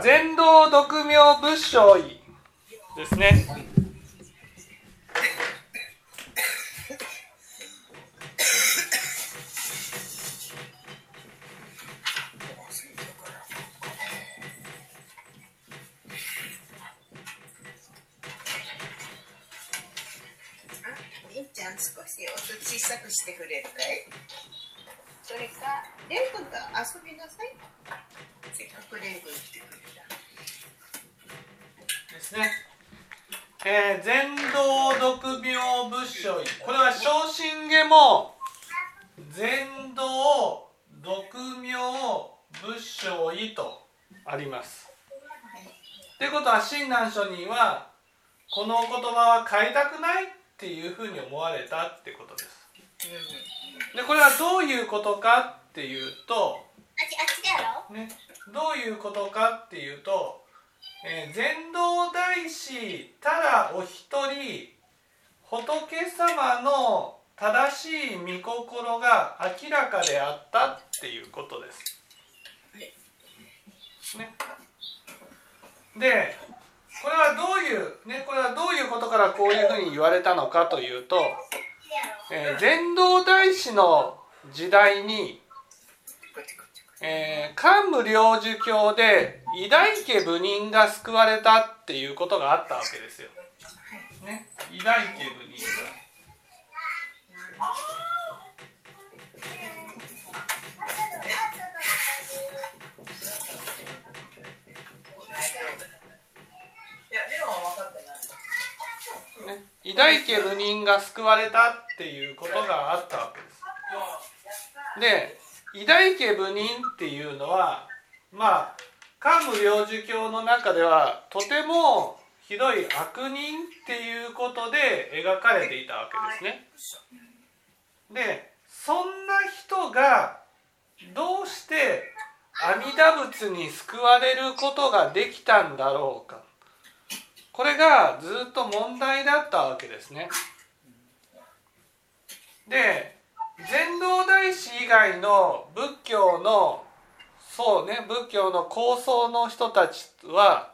は全道独名仏性医ですね。りんちゃん少し音小さくしてくれるかい？それか、レン君と遊びなさい。せっかくレン君来てくれた。ですね。えー、全道独名仏性医これは昇進下も全道独名仏性医とあります。ってことは親鸞書にはこのお言葉は変えたくないっていうふうに思われたってことです。でこれはどういうことかっていうと、ね、どういうことかっていうと、えー、全道大師ただお一人仏様の正しい御心が明らかであったっていうことです。ね、でこれはどういう、ね、これはどういうことからこういうふうに言われたのかというと、えー、禅道大師の時代に、えー、桓武領寿教で偉大家部人が救われたっていうことがあったわけですよ。ね、偉大家部人が。ね、偉大家部人が救われたっていうことがあったわけです。で偉大家部人っていうのはまあ桓武領寿教の中ではとてもひどい悪人っていうことで描かれていたわけですね。でそんな人がどうして阿弥陀仏に救われることができたんだろうかこれがずっと問題だったわけですね。で禅道大師以外の仏教のそうね仏教の高僧の人たちは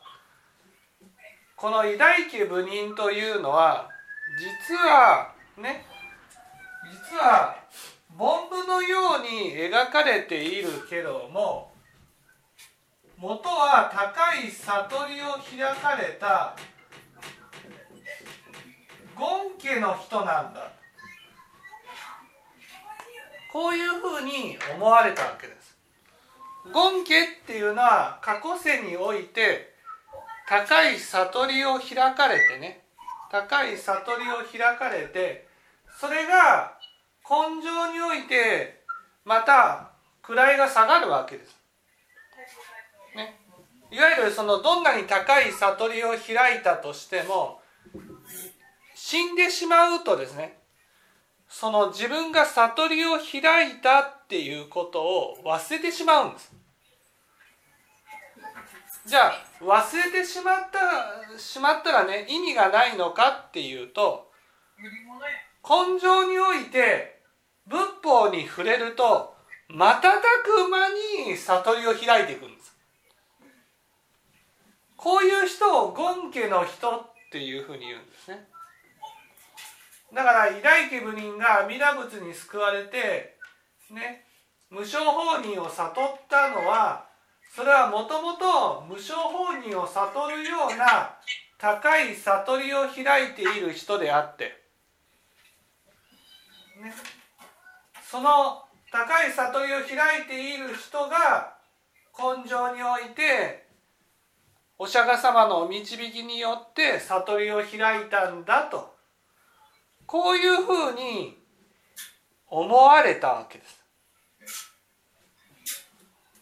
この偉大家部人というのは実はね実は凡夫のように描かれているけども元は高い悟りを開かれた権家の人なんだ。こういうふうに思われたわけです権家っていうのは過去世において高い悟りを開かれてね高い悟りを開かれてそれが根性においてまた位が下がるわけです。ね、いわゆるそのどんなに高い悟りを開いたとしても死んでしまうとですねその自分が悟りを開いたっていうことを忘れてしまうんです。じゃあ忘れてしまったしまったらね意味がないのかっていうと根性において仏法に触れると瞬く間に悟りを開いていくんです。こういう人を権家の人っていうふうに言うんです。だから偉大家部人が阿弥陀仏に救われてね無償法人を悟ったのはそれはもともと無償法人を悟るような高い悟りを開いている人であって、ね、その高い悟りを開いている人が根性においてお釈迦様の導きによって悟りを開いたんだと。こういうふうに思われたわけです。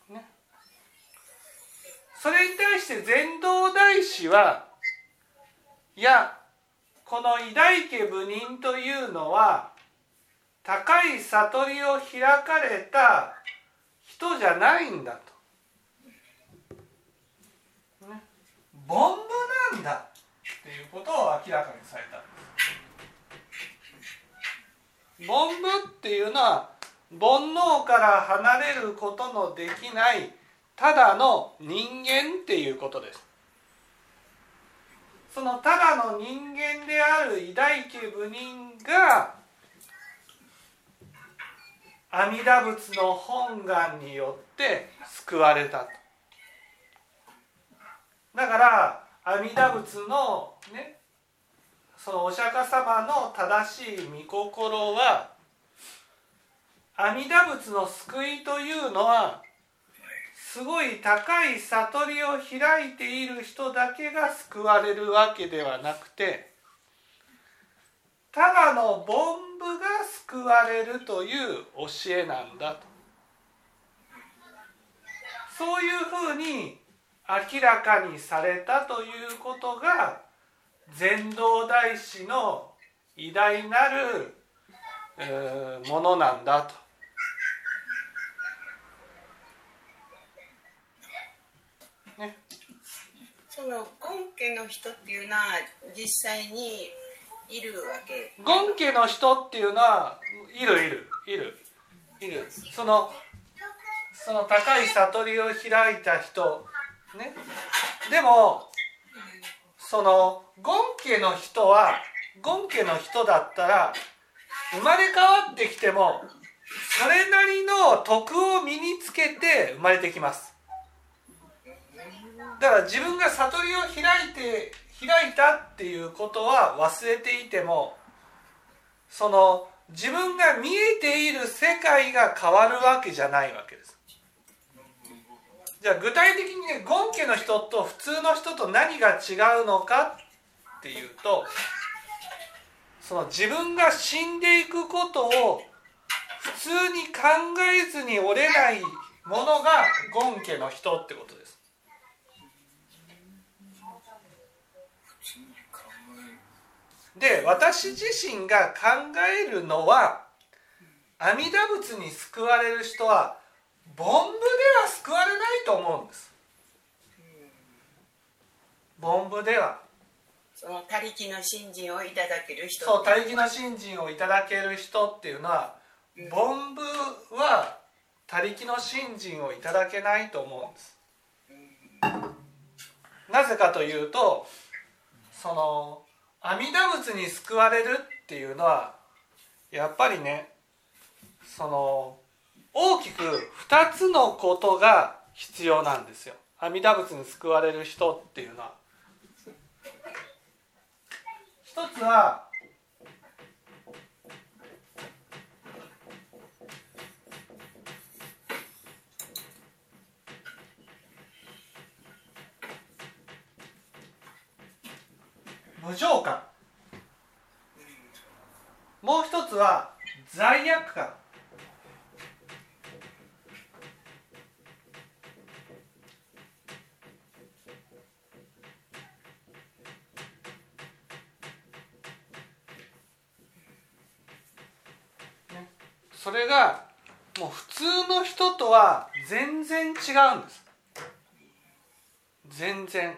ね、それに対して禅道大師はいやこの偉大家部人というのは高い悟りを開かれた人じゃないんだと。ね、凡夫なんだっていうことを明らかにされた。凡夫っていうのは煩悩から離れることのできないただの人間っていうことです。そのただの人間である偉大家部人が阿弥陀仏の本願によって救われたと。だから阿弥陀仏のねそのお釈迦様の正しい御心は阿弥陀仏の救いというのはすごい高い悟りを開いている人だけが救われるわけではなくてただの凡夫が救われるという教えなんだと。そういうふうに明らかにされたということが禅道大師の偉大なる、えー、ものなんだと。ね、その権家の人っていうのは実際にいるわけ？権家の人っていうのはいるいる。いる。いる。そのその高い悟りを開いた人。ね。でもその権家の人は権家の人だったら生まれ変わってきてもそれなりの徳を身につけて生まれてきます。だから自分が悟りを開いて開いたっていうことは忘れていてもその自分が見えている世界が変わるわけじゃないわけです。じゃあ具体的にねゴン家の人と普通の人と何が違うのかっていうとその自分が死んでいくことを普通に考えずに折れないものがゴン家の人ってことです。で私自身が考えるのは阿弥陀仏に救われる人は凡夫と思うんです。凡夫では。その他力の信心をいただける人。そう他力の信心をいただける人っていうのは凡夫は他力の信心をいただけないと思うんです。なぜかというとその阿弥陀仏に救われるっていうのはやっぱりねその大きく2つのことが必要なんですよ。阿弥陀仏に救われる人っていうのは。一つは無常感。もう一つは罪悪感。それがもう普通の人とは全然違うんです。全然。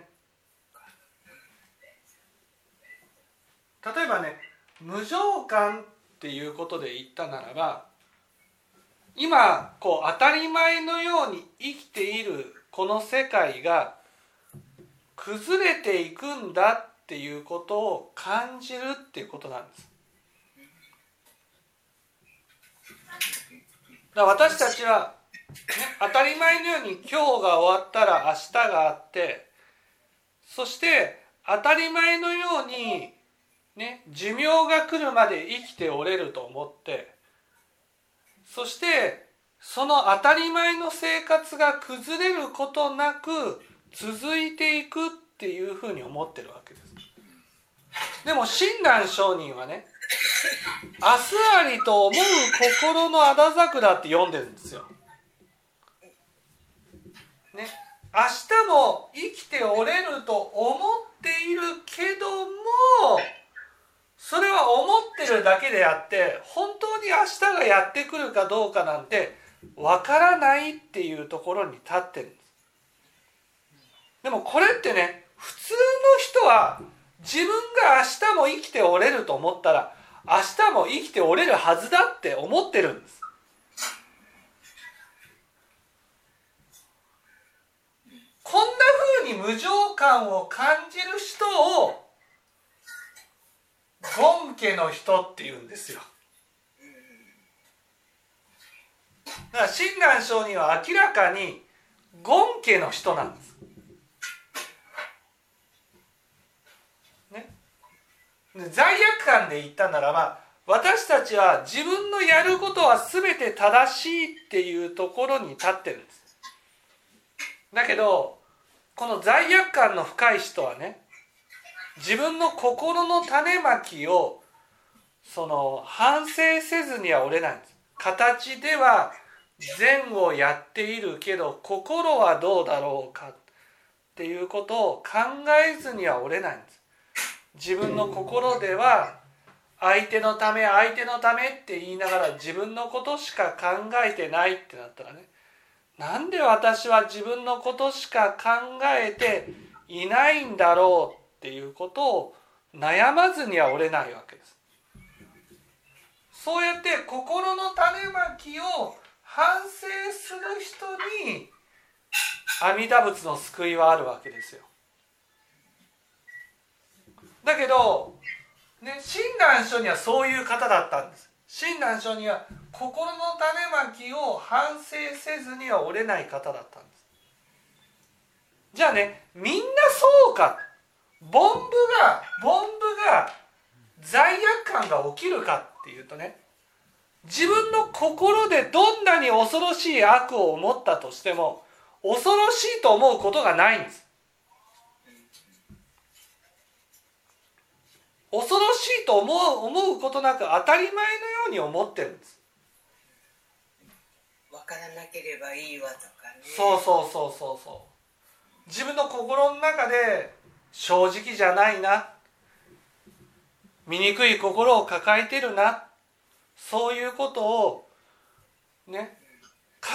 例えばね無常感っていうことで言ったならば今こう当たり前のように生きているこの世界が崩れていくんだっていうことを感じるっていうことなんです。だ私たちは、ね、当たり前のように今日が終わったら明日があってそして当たり前のようにね、寿命が来るまで生きておれると思ってそしてその当たり前の生活が崩れることなく続いていくっていうふうに思ってるわけです。でも親鸞上人はね「明日ありと思う心のあだ桜」って読んでるんですよ。ね、明日も生きておれると思っているけどもそれは思ってるだけであって本当に明日がやってくるかどうかなんてわからないっていうところに立ってるんですでもこれってね普通の人は自分が明日も生きておれると思ったら明日も生きておれるはずだって思ってるんです。こんなふうに無常感を感じる人をゴン家の人って言うんですよ。だから親鸞上人は明らかにゴン家の人なんです。罪悪感で言ったならば私たちは自分のやることは全て正しいっていうところに立ってるんです。だけどこの罪悪感の深い人はね自分の心の種まきをその反省せずには折れないんです。形では善をやっているけど心はどうだろうかっていうことを考えずには折れないんです。自分の心では相手のため相手のためって言いながら自分のことしか考えてないってなったらねなんで私は自分のことしか考えていないんだろうっていうことを悩まずには折れないわけです。そうやって心の種まきを反省する人に阿弥陀仏の救いはあるわけですよ。だけど、ね、親鸞書にはそういう方だったんです。親鸞書には心の種まきを反省せずには折れない方だったんです。じゃあねみんなそうか。凡夫が凡夫が罪悪感が起きるかっていうとね自分の心でどんなに恐ろしい悪を思ったとしても恐ろしいと思うことがないんです。恐ろしいと思う思うことなく当たり前のように思ってるんです。分からなければいいわとかね。そうそうそうそうそう。自分の心の中で正直じゃないな。醜い心を抱えてるな。そういうことをね考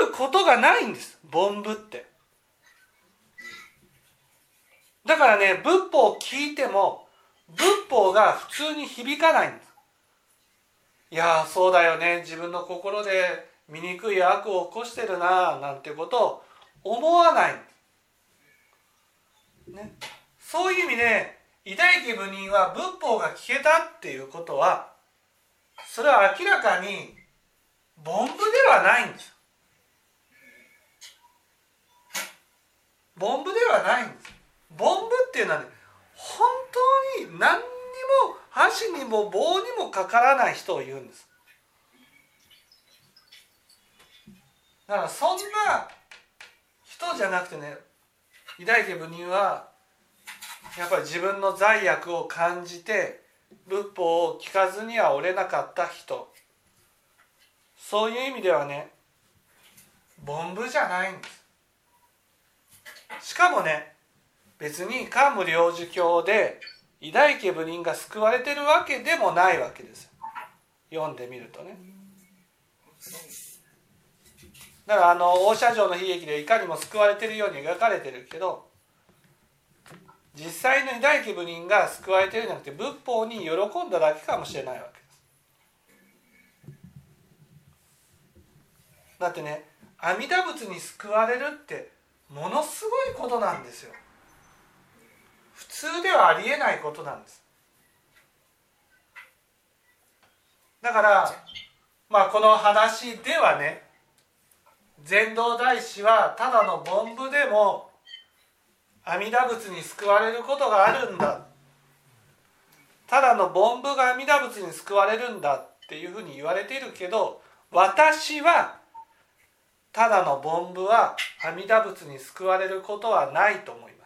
えることがないんです。凡夫って。だからね仏法を聞いても仏法が普通に響かないんです。いやそうだよね。自分の心で醜い悪を起こしてるななんてことを思わないね、そういう意味で偉大家部人は仏法が聞けたっていうことはそれは明らかに凡夫ではないんです。凡夫ではないんです。凡夫っていうのはね本当に何にも箸にも棒にもかからない人を言うんです。だからそんな人じゃなくてね偉大家部人はやっぱり自分の罪悪を感じて仏法を聞かずには折れなかった人。そういう意味ではね凡夫じゃないんです。しかもね別に桓武領事教で偉大家部人が救われてるわけでもないわけです。読んでみるとね。だからあの大社城の悲劇でいかにも救われてるように描かれてるけど実際の偉大家部人が救われてるんじゃなくて仏法に喜んだだけかもしれないわけです。だってね阿弥陀仏に救われるってものすごいことなんですよ。通ではありえないことなんです。だからまあこの話ではね禅道大師はただの凡夫でも阿弥陀仏に救われることがあるんだ。ただの凡夫が阿弥陀仏に救われるんだっていうふうに言われているけど私はただの凡夫は阿弥陀仏に救われることはないと思います。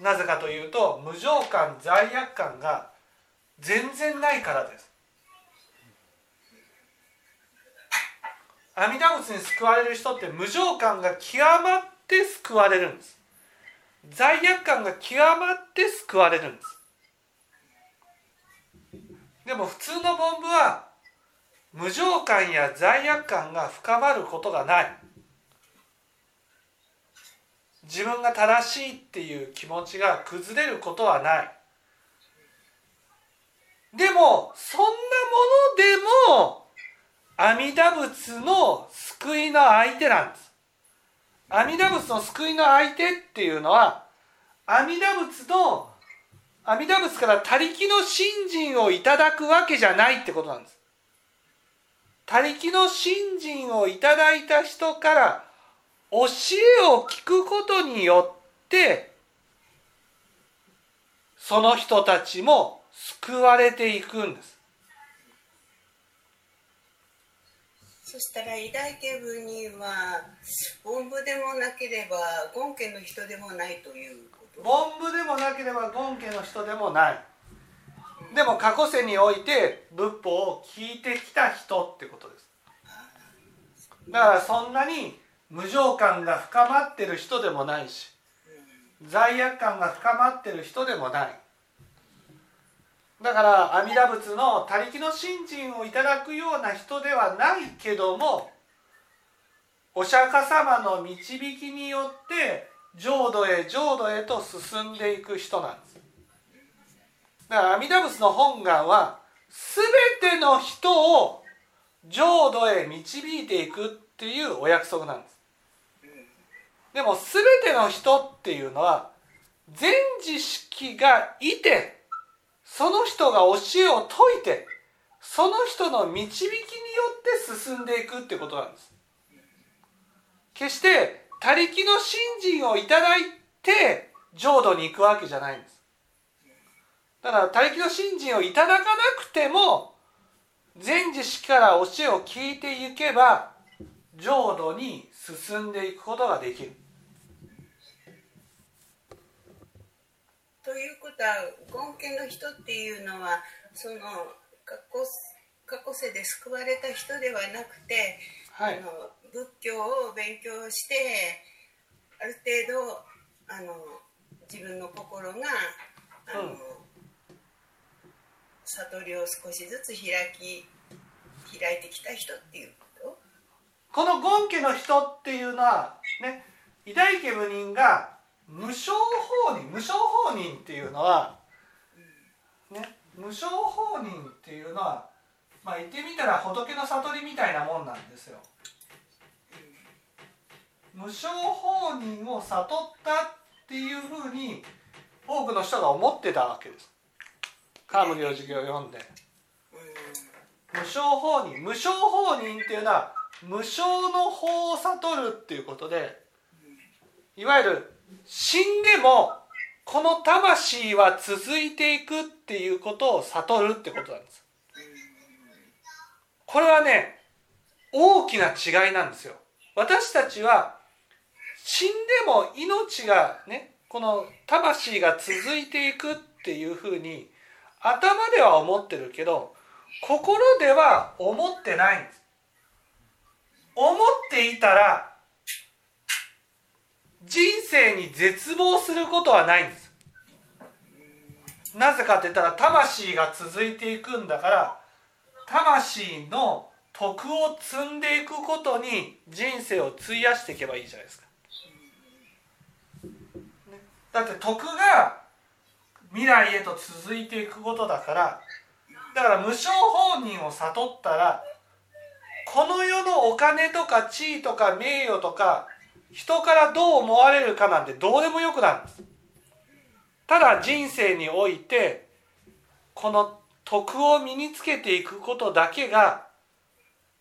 なぜかというと無常感罪悪感が全然ないからです。阿弥陀仏に救われる人って無常感が極まって救われるんです。罪悪感が極まって救われるんです。でも普通の凡夫は無常感や罪悪感が深まることがない。自分が正しいっていう気持ちが崩れることはない。でもそんなものでも阿弥陀仏の救いの相手なんです。阿弥陀仏の救いの相手っていうのは阿弥陀仏の阿弥陀仏から他力の信心をいただくわけじゃないってことなんです。他力の信心をいただいた人から教えを聞くことによってその人たちも救われていくんです。そしたら偉大家部には凡夫でもなければ権家の人でもないということ。凡夫でもなければ権家の人でもない。でも過去世において仏法を聞いてきた人ってことです。だからそんなに無常感が深まってる人でもないし罪悪感が深まってる人でもない。だから阿弥陀仏の他力の信心をいただくような人ではないけどもお釈迦様の導きによって浄土へ浄土へと進んでいく人なんです。だから阿弥陀仏の本願は全ての人を浄土へ導いていくっていうお約束なんです。でも全ての人っていうのは全知識がいてその人が教えを説いてその人の導きによって進んでいくってことなんです。決して他力の信心をいただいて浄土に行くわけじゃないんです。だから他力の信心をいただかなくても全知識から教えを聞いていけば浄土に進んでいくことができる。ということは権家の人っていうのはその過去過去世で救われた人ではなくて、はい。あの仏教を勉強してある程度あの自分の心があの、うん。悟りを少しずつ開き開いてきた人っていうこと？この権家の人っていうのはね偉大家部人が無償放任無償放任っていうのはね無償放任っていうのはまあ言ってみたら仏の悟りみたいなもんなんですよ。無償放任を悟ったっていうふうに多くの人が思ってたわけです。川森の授業を読んで。無償放任無償放任っていうのは無償の法を悟るっていうことでいわゆる死んでもこの魂は続いていくっていうことを悟るってことなんです。これはね大きな違いなんですよ。私たちは死んでも命がねこの魂が続いていくっていうふうに頭では思ってるけど心では思ってないんです。思っていたら人生に絶望することはないんです。なぜかって言ったら魂が続いていくんだから魂の徳を積んでいくことに人生を費やしていけばいいじゃないですか。だって徳が未来へと続いていくことだからだから無償放任を悟ったらこの世のお金とか地位とか名誉とか人からどう思われるかなんてどうでもよくなる。んですただ人生においてこの徳を身につけていくことだけが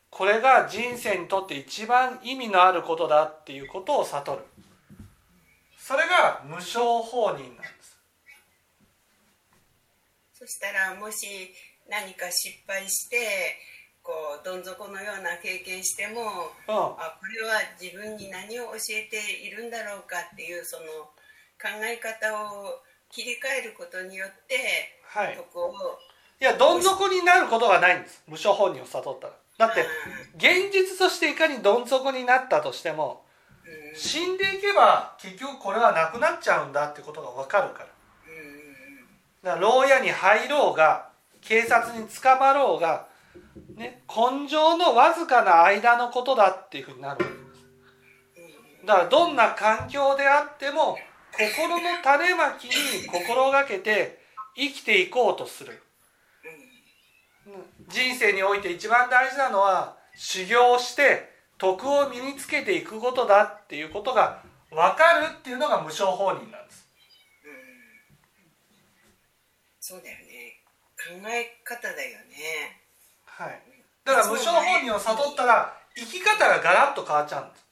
これが人生にとって一番意味のあることだっていうことを悟る。それが無償放任なんです。そしたらもし何か失敗してこうどん底のような経験してもうんあこれは自分に何を教えているんだろうかっていうその考え方を切り替えることによってはい。そこを。いやどん底になることがないんです。無償本人を悟ったら。だって現実としていかにどん底になったとしてもうん。死んでいけば結局これはなくなっちゃうんだってことが分かるから。だから牢屋に入ろうが警察に捕まろうが、ね、根性のわずかな間のことだっていうふうになるわけです。だからどんな環境であっても心の種まきに心がけて生きていこうとする。人生において一番大事なのは修行して徳を身につけていくことだっていうことが分かるっていうのが無償放任なんです。うん。そうだよね。考え方だよね。はい、だから無償放任を悟ったら生き方がガラッと変わっちゃうんです。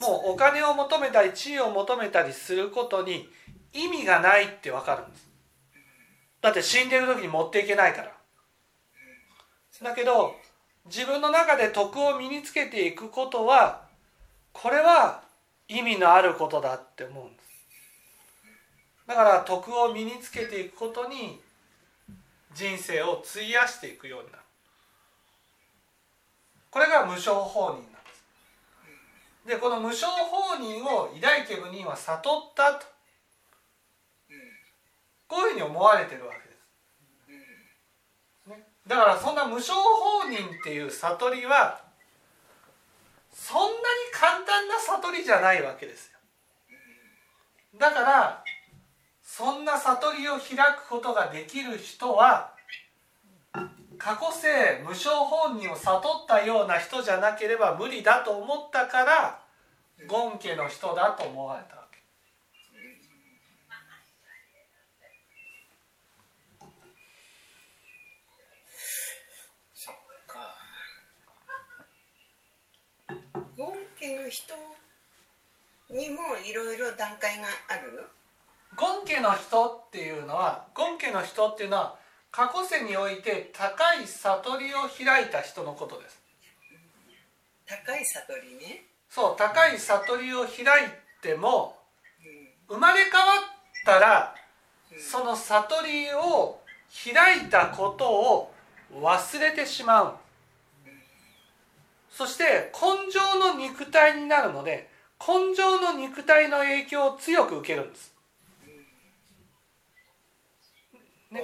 もうお金を求めたり地位を求めたりすることに意味がないって分かるんです。だって死んでる時に持っていけないから。だけど自分の中で徳を身につけていくことはこれは意味のあることだって思うんです。だから徳を身につけていくことに人生を費やしていくようになるこれが無償放任なんです。でこの無償放任を偉大家部人は悟ったと。こういうふうに思われてるわけです、ね、だからそんな無償放任っていう悟りはそんなに簡単な悟りじゃないわけですよ。だからそんな悟りを開くことができる人は過去世無償本人を悟ったような人じゃなければ無理だと思ったから権家の人だと思われたわけ。そっか権家の人にもいろいろ段階がある？権家の人っていうのは権家の人っていうのは過去世において高い悟りを開いた人のことです。高い悟りね。そう高い悟りを開いても生まれ変わったらその悟りを開いたことを忘れてしまう。そして根性の肉体になるので根性の肉体の影響を強く受けるんです。ね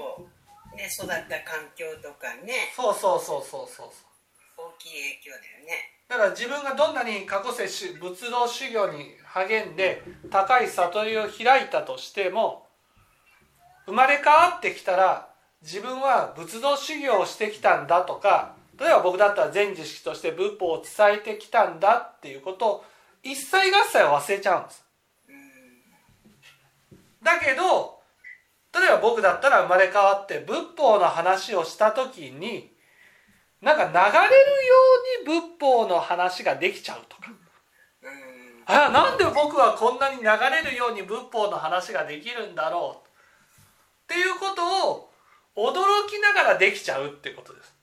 ね育った環境とかね。そうそうそうそうそう大きい影響だよね。だから自分がどんなに過去世仏道修行に励んで高い悟りを開いたとしても生まれ変わってきたら自分は仏道修行をしてきたんだとか例えば僕だったら全知識として仏法を伝えてきたんだっていうことを一切合切を忘れちゃうんです。だけど例えば僕だったら生まれ変わって仏法の話をした時になんか流れるように仏法の話ができちゃうとか。あなんで僕はこんなに流れるように仏法の話ができるんだろうっていうことを驚きながらできちゃうってことです。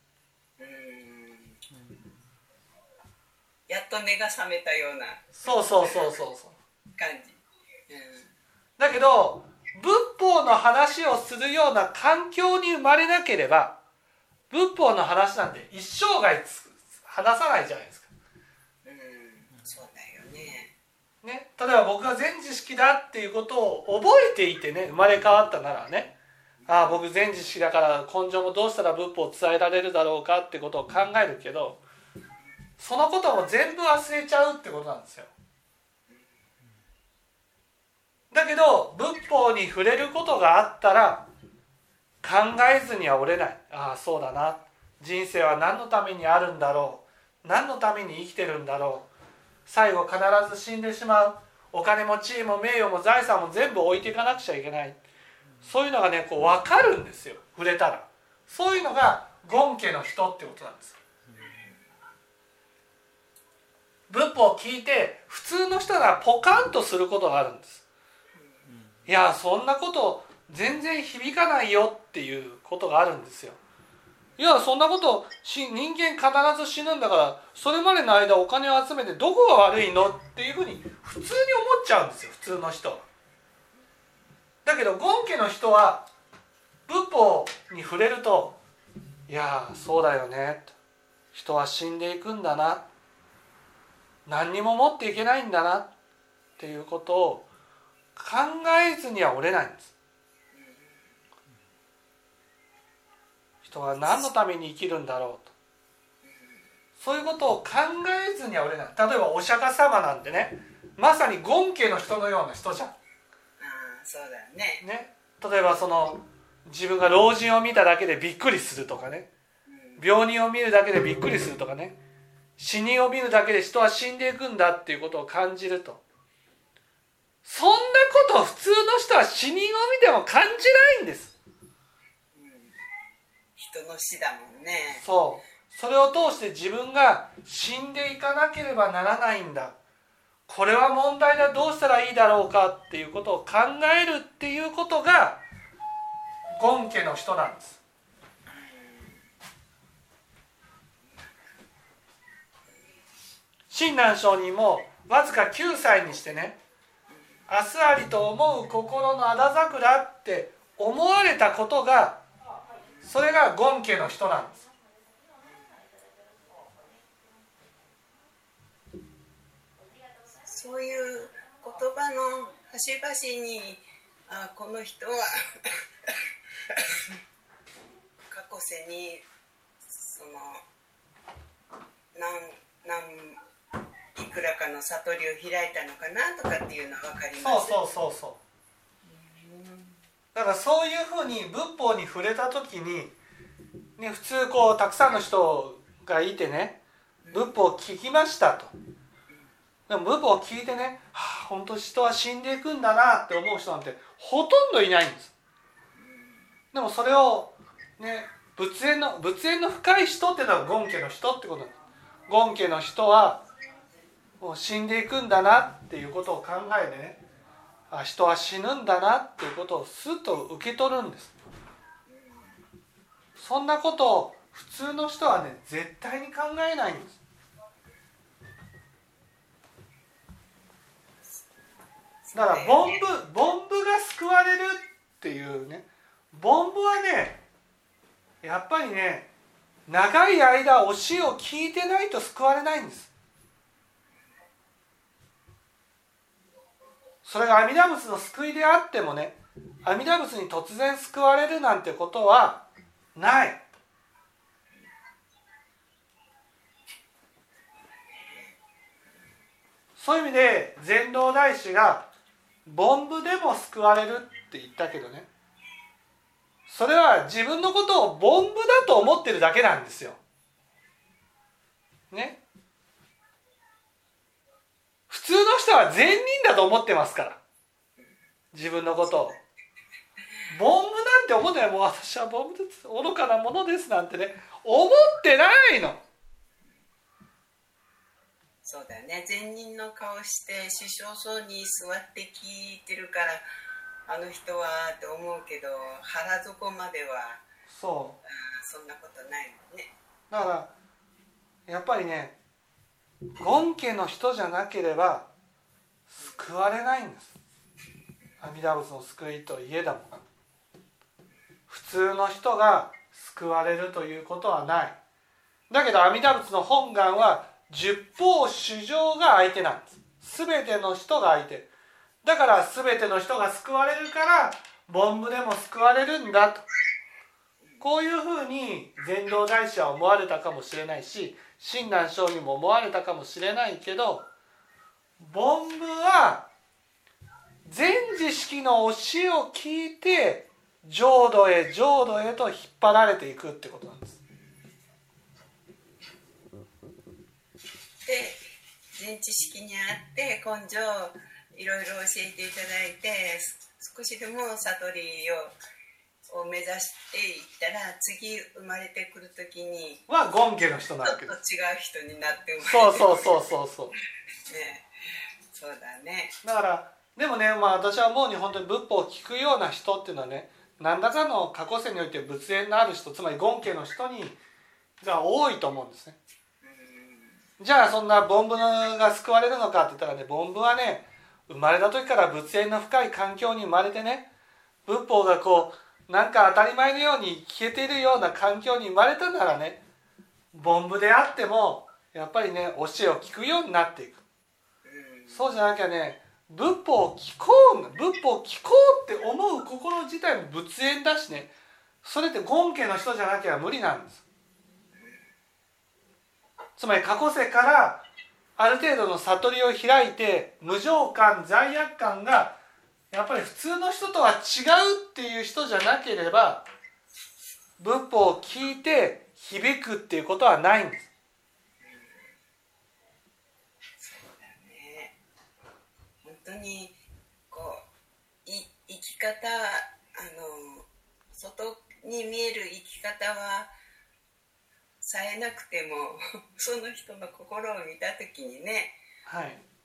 やっと目が覚めたような。そうそうそうそうそう。感じ、だけど仏法の話をするような環境に生まれなければ仏法の話なんて一生涯話さないじゃないですか。うんそうだよね。ね、例えば僕が全知識だっていうことを覚えていてね生まれ変わったならねああ僕全知識だから根性もどうしたら仏法を伝えられるだろうかってことを考えるけどそのことも全部忘れちゃうってことなんですよ。だけど仏法に触れることがあったら考えずには折れない。ああそうだな。人生は何のためにあるんだろう。何のために生きてるんだろう。最後必ず死んでしまう。お金も地位も名誉も財産も全部置いていかなくちゃいけない。そういうのがねこう分かるんですよ。触れたら。そういうのが権家の人ってことなんです。仏法を聞いて普通の人がポカンとすることがあるんです。いやそんなこと全然響かないよっていうことがあるんですよ。いやそんなこと人間必ず死ぬんだからそれまでの間お金を集めてどこが悪いのっていうふうに普通に思っちゃうんですよ普通の人は。だけど権家の人は仏法に触れるといやそうだよね人は死んでいくんだな何にも持っていけないんだなっていうことを考えずには折れないんです。人は何のために生きるんだろうと。そういうことを考えずには折れない。例えばお釈迦様なんてねまさに権家の人のような人じゃん。ああそうだね。ね。例えばその自分が老人を見ただけでびっくりするとかね。病人を見るだけでびっくりするとかね。死人を見るだけで人は死んでいくんだっていうことを感じるとそんなこと普通の人は死人を見ても感じないんです。人の死だもんね。そう。それを通して自分が死んでいかなければならないんだ。これは問題だ。どうしたらいいだろうかっていうことを考えるっていうことがゴン家の人なんです。親鸞上人もわずか9歳にしてね明日ありと思う心のあだ桜って思われたことがそれがゴン家の人なんです。そういう言葉の端々にあこの人は 過去世にその何何くらかの悟りを開いたのかなとかっていうのは分かります。そうそうそう。そうだからそういうふうに仏法に触れた時に、ね、普通こうたくさんの人がいてね仏法を聞きましたと。でも仏法を聞いてね、はあ、本当人は死んでいくんだなって思う人なんてほとんどいないんです。でもそれをね仏縁の仏縁の深い人っていうのはゴン家の人ってことなんです。ゴン家の人はもう死んでいくんだなっていうことを考えてねあ人は死ぬんだなっていうことをスッと受け取るんです。そんなことを普通の人はね絶対に考えないんです。だからボンブボンブが救われるっていうねボンブはねやっぱりね長い間教えを聞いてないと救われないんですそれが阿弥陀仏の救いであってもね阿弥陀仏に突然救われるなんてことはないそういう意味で禅道大師が凡夫でも救われるって言ったけどねそれは自分のことを凡夫だと思ってるだけなんですよ。ね？普通の人は善人だと思ってますから。自分のことを。凡夫なんて思ってない。もう私は凡夫です。愚かなものですなんてね。思ってないの。そうだよね。善人の顔して師匠そうに座って聞いてるからあの人はって思うけど腹底まではそう。そんなことないもんね。だからやっぱりね権家の人じゃなければ救われないんです。阿弥陀仏の救いといえども。普通の人が救われるということはない。だけど阿弥陀仏の本願は十方主情が相手なんです。全ての人が相手。だから全ての人が救われるから凡夫でも救われるんだと。こういうふうに禅道大師は思われたかもしれないし親鸞聖人も思われたかもしれないけど凡夫は全知識の教えを聞いて浄土へ浄土へと引っ張られていくってことなんです。で全知識にあって根性いろいろ教えていただいて少しでも悟りをを目指していったら次生まれてくる時にはゴン家の人なわけちょっと違う人になってそうそうそうそうそう。ね。そうだね。だからでもね、まあ、私は思うに本当に仏法を聞くような人っていうのはね何らかの過去世において仏縁のある人つまりゴン家の人にが多いと思うんですね。じゃあそんな凡夫が救われるのかって言ったらね凡夫はね生まれた時から仏縁の深い環境に生まれてね仏法がこうなんか当たり前のように消えているような環境に生まれたならね凡夫であってもやっぱりね教えを聞くようになっていく。そうじゃなきゃね仏法を聞こう仏法を聞こうって思う心自体も仏縁だしねそれって権家の人じゃなきゃ無理なんです。つまり過去世からある程度の悟りを開いて無常感罪悪感がやっぱり普通の人とは違うっていう人じゃなければ仏法を聞いて響くっていうことはないんです。本当にこうい生き方あの外に見える生き方はさえなくても その人の心を見た時にねはい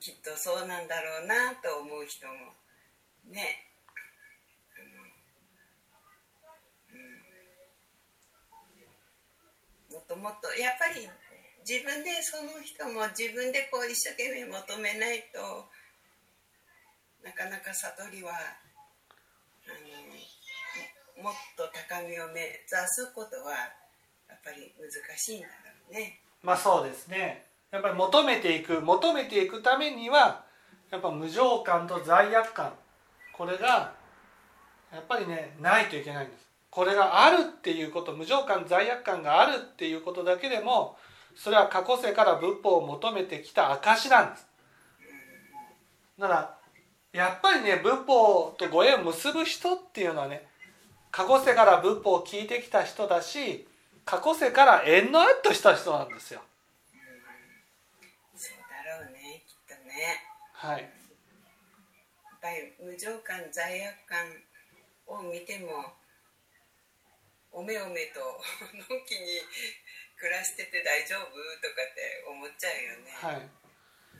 きっとそうなんだろうなと思う人もね。もっともっとやっぱり自分でその人も自分でこう一生懸命求めないとなかなか悟りはあのもっと高みを目指すことはやっぱり難しいんだろうね。まあそうですね。やっぱり求めていく求めていくためにはやっぱ無常感と罪悪感これがやっぱりねないといけないんです。これがあるっていうこと無常感罪悪感があるっていうことだけでもそれは過去世から仏法を求めてきた証なんです。だからやっぱりね仏法とご縁を結ぶ人っていうのはね過去世から仏法を聞いてきた人だし過去世から縁のあったした人なんですよそうだろうねきっとね。はい。やっぱり無常感罪悪感を見てもおめおめと のんきに暮らしてて大丈夫とかって思っちゃうよね。はい、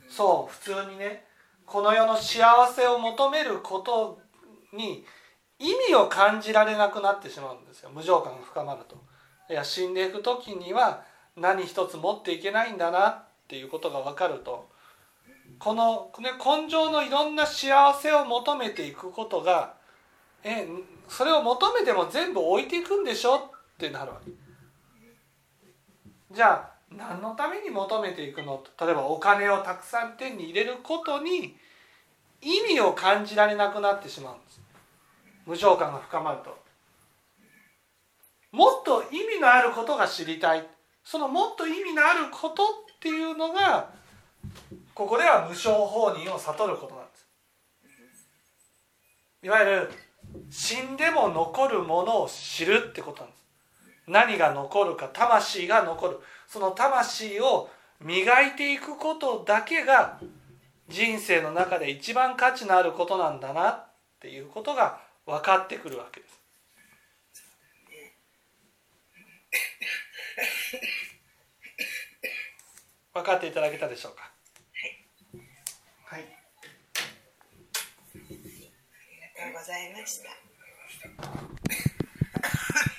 そう普通にねこの世の幸せを求めることに意味を感じられなくなってしまうんですよ。無常感が深まると。いや死んでいく時には何一つ持っていけないんだなっていうことが分かるとこの、ね、根性のいろんな幸せを求めていくことがえそれを求めても全部置いていくんでしょってなるわけ。じゃあ何のために求めていくのと？例えばお金をたくさん手に入れることに意味を感じられなくなってしまうんです。無常感が深まると。もっと意味のあることが知りたい。そのもっと意味のあることっていうのがここでは無償放任を悟ることなんですいわゆる死んでも残るものを知るってことなんです何が残るか魂が残るその魂を磨いていくことだけが人生の中で一番価値のあることなんだなっていうことが分かってくるわけです。分かっていただけたでしょうか？ございました。